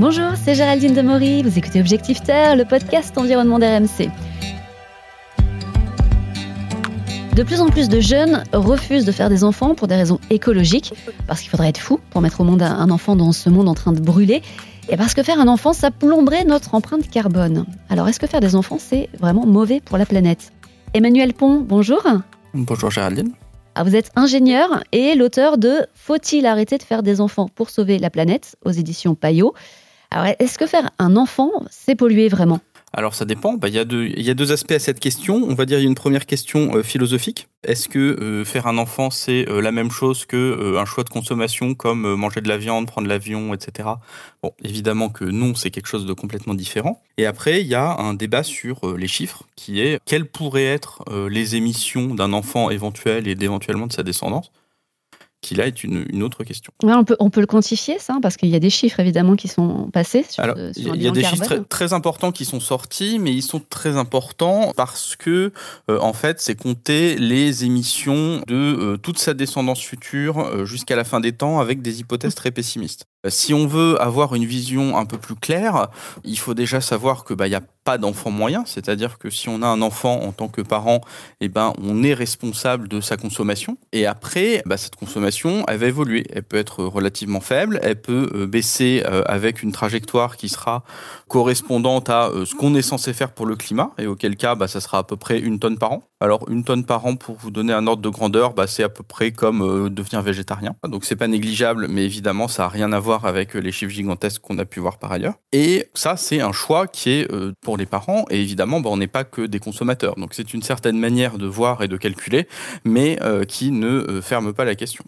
Bonjour, c'est Géraldine Demory, vous écoutez Objectif Terre, le podcast environnement d'RMC. De plus en plus de jeunes refusent de faire des enfants pour des raisons écologiques, parce qu'il faudrait être fou pour mettre au monde un enfant dans ce monde en train de brûler, et parce que faire un enfant, ça plomberait notre empreinte carbone. Alors est-ce que faire des enfants, c'est vraiment mauvais pour la planète? Emmanuel Pont, bonjour. Bonjour Géraldine. Ah, vous êtes ingénieur et l'auteur de Faut-il arrêter de faire des enfants pour sauver la planète aux éditions Payot? Alors, est-ce que faire un enfant, c'est polluer vraiment? Alors ça dépend, bah, il, y a deux, aspects à cette question. On va dire il y a une première question euh, philosophique. Est-ce que euh, faire un enfant c'est euh, la même chose que un choix de consommation comme manger de la viande, prendre l'avion, etc. Bon, évidemment que non, c'est quelque chose de complètement différent. Et après, il y a un débat sur les chiffres qui est quelles pourraient être les émissions d'un enfant éventuel et d'éventuellement de sa descendance qui là est une, autre question. on, peut, on peut le quantifier, ça, parce qu'il y a des chiffres évidemment qui sont passés. Sur, il y a des chiffres très, importants qui sont sortis, mais ils sont très importants parce que, euh, en fait, c'est compter les émissions de euh, toute sa descendance future euh, jusqu'à la fin des temps avec des hypothèses très pessimistes. Si on veut avoir une vision un peu plus claire, il faut déjà savoir que bah il y a pas d'enfant moyen, c'est-à-dire que si on a un enfant en tant que parent, eh ben on est responsable de sa consommation. Et après, bah, cette consommation, elle va évoluer. Elle peut être relativement faible, elle peut euh, baisser euh, avec une trajectoire qui sera correspondante à euh, ce qu'on est censé faire pour le climat, et auquel cas, bah, ça sera à peu près une tonne par an. Alors une tonne par an, pour vous donner un ordre de grandeur, bah, c'est à peu près comme devenir végétarien. Donc c'est pas négligeable, mais évidemment, ça a rien à voir avec les chiffres gigantesques qu'on a pu voir par ailleurs. Et ça, c'est un choix qui est euh, pour les parents. Et évidemment, bah, on n'est pas que des consommateurs. Donc c'est une certaine manière de voir et de calculer, mais euh, qui ne euh, ferme pas la question.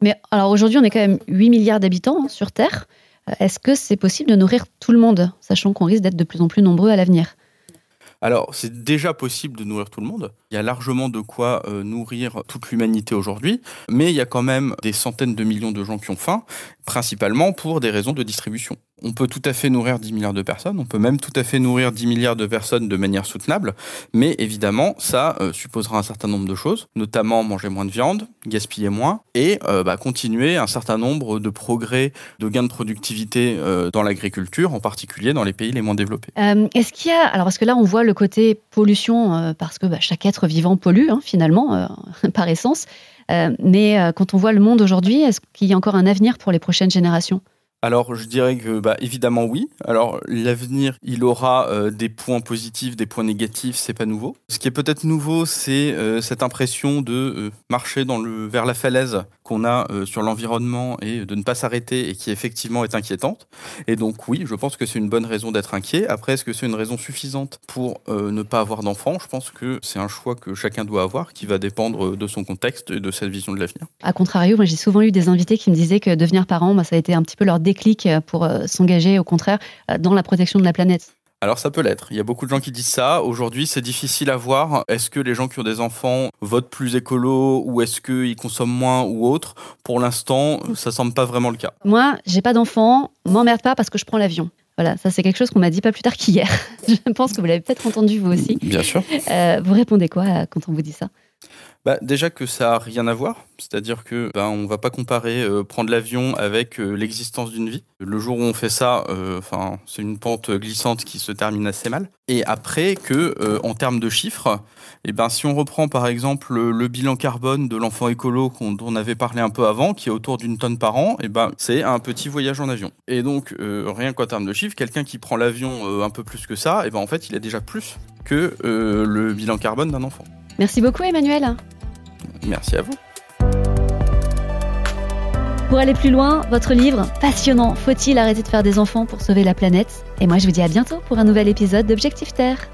Mais alors aujourd'hui, on est quand même 8 milliards d'habitants hein, sur Terre. Est-ce que c'est possible de nourrir tout le monde, sachant qu'on risque d'être de plus en plus nombreux à l'avenir? Alors, c'est déjà possible de nourrir tout le monde. Il y a largement de quoi nourrir toute l'humanité aujourd'hui, mais il y a quand même des centaines de millions de gens qui ont faim, principalement pour des raisons de distribution. On peut tout à fait nourrir 10 milliards de personnes, on peut même tout à fait nourrir 10 milliards de personnes de manière soutenable, mais évidemment, ça euh, supposera un certain nombre de choses, notamment manger moins de viande, gaspiller moins, et euh, bah, continuer un certain nombre de progrès, de gains de productivité euh, dans l'agriculture, en particulier dans les pays les moins développés. Est-ce qu'il y a, alors parce que là on voit le côté pollution, parce que bah, chaque être vivant pollue hein, finalement, par essence, mais quand on voit le monde aujourd'hui, est-ce qu'il y a encore un avenir pour les prochaines générations? Alors, je dirais que, bah, évidemment, oui. Alors, l'avenir, il aura euh, des points positifs, des points négatifs, c'est pas nouveau. Ce qui est peut-être nouveau, c'est euh, cette impression de euh, marcher dans le, vers la falaise qu'on a sur l'environnement et de ne pas s'arrêter et qui effectivement est inquiétante. Et donc, oui, je pense que c'est une bonne raison d'être inquiet. Après, est-ce que c'est une raison suffisante pour ne pas avoir d'enfants? Je pense que c'est un choix que chacun doit avoir qui va dépendre de son contexte et de sa vision de l'avenir. A contrario, moi, j'ai souvent eu des invités qui me disaient que devenir parent, ça a été un petit peu leur clic pour euh, s'engager au contraire euh, dans la protection de la planète alors ça peut l'être. Il y a beaucoup de gens qui disent ça. Aujourd'hui, c'est difficile à voir. Est-ce que les gens qui ont des enfants votent plus écolo ou est-ce qu'ils consomment moins ou autre? Pour l'instant, ça semble pas vraiment le cas. Moi, j'ai pas d'enfants, m'emmerde pas parce que je prends l'avion. Voilà, ça c'est quelque chose qu'on m'a dit pas plus tard qu'hier. je pense que vous l'avez peut-être entendu vous aussi. Bien sûr. Euh, vous répondez quoi quand on vous dit ça? Bah, déjà que ça n'a rien à voir, c'est-à-dire que ben, on va pas comparer euh, prendre l'avion avec euh, l'existence d'une vie. Le jour où on fait ça, euh, enfin c'est une pente glissante qui se termine assez mal. Et après que en termes de chiffres, eh ben si on reprend par exemple le, bilan carbone de l'enfant écolo dont on avait parlé un peu avant, qui est autour d'une tonne par an, eh ben c'est un petit voyage en avion. Et donc rien qu'en termes de chiffres, quelqu'un qui prend l'avion un peu plus que ça, eh ben en fait il a déjà plus que le bilan carbone d'un enfant. Merci beaucoup Emmanuel. Merci à vous. Pour aller plus loin, votre livre passionnant Faut-il arrêter de faire des enfants pour sauver la planète? Et moi je vous dis à bientôt pour un nouvel épisode d'Objectif Terre.